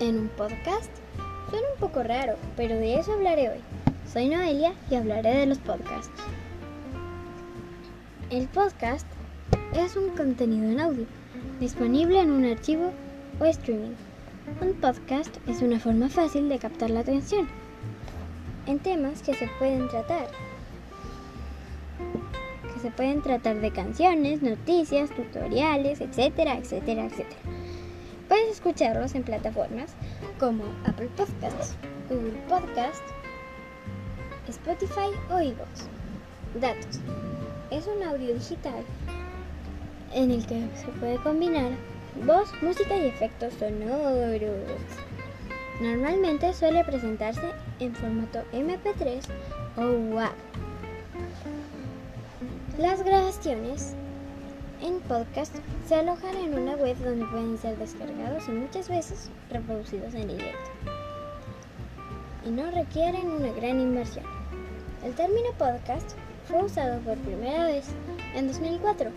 en un podcast? Suena un poco raro, pero de eso hablaré hoy. Soy Noelia y hablaré de los podcasts. El podcast es un contenido en audio disponible en un archivo o streaming. Un podcast es una forma fácil de captar la atención en temas que se pueden tratar. Que se pueden tratar de canciones, noticias, tutoriales, etcétera, etcétera, etcétera. Puedes escucharlos en plataformas como Apple Podcasts, Google Podcasts, Spotify o iVoox. Datos. Es un audio digital en el que se puede combinar voz, música y efectos sonoros. Normalmente suele presentarse en formato MP3 o WAV. Las grabaciones en podcast se alojan en una web donde pueden ser descargados y muchas veces reproducidos en directo. Y no requieren una gran inversión. El término podcast fue usado por primera vez en 2004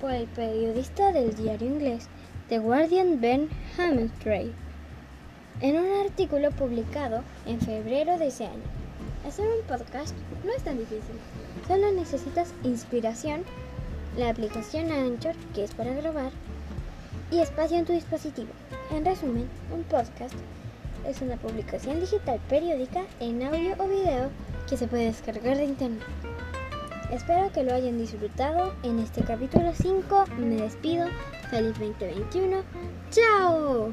por el periodista del diario inglés The Guardian Ben Hamilton en un artículo publicado en febrero de ese año. Hacer un podcast no es tan difícil, solo necesitas inspiración la aplicación Anchor, que es para grabar, y espacio en tu dispositivo. En resumen, un podcast es una publicación digital periódica en audio o video que se puede descargar de internet. Espero que lo hayan disfrutado en este capítulo 5. Me despido. Feliz 2021. ¡Chao!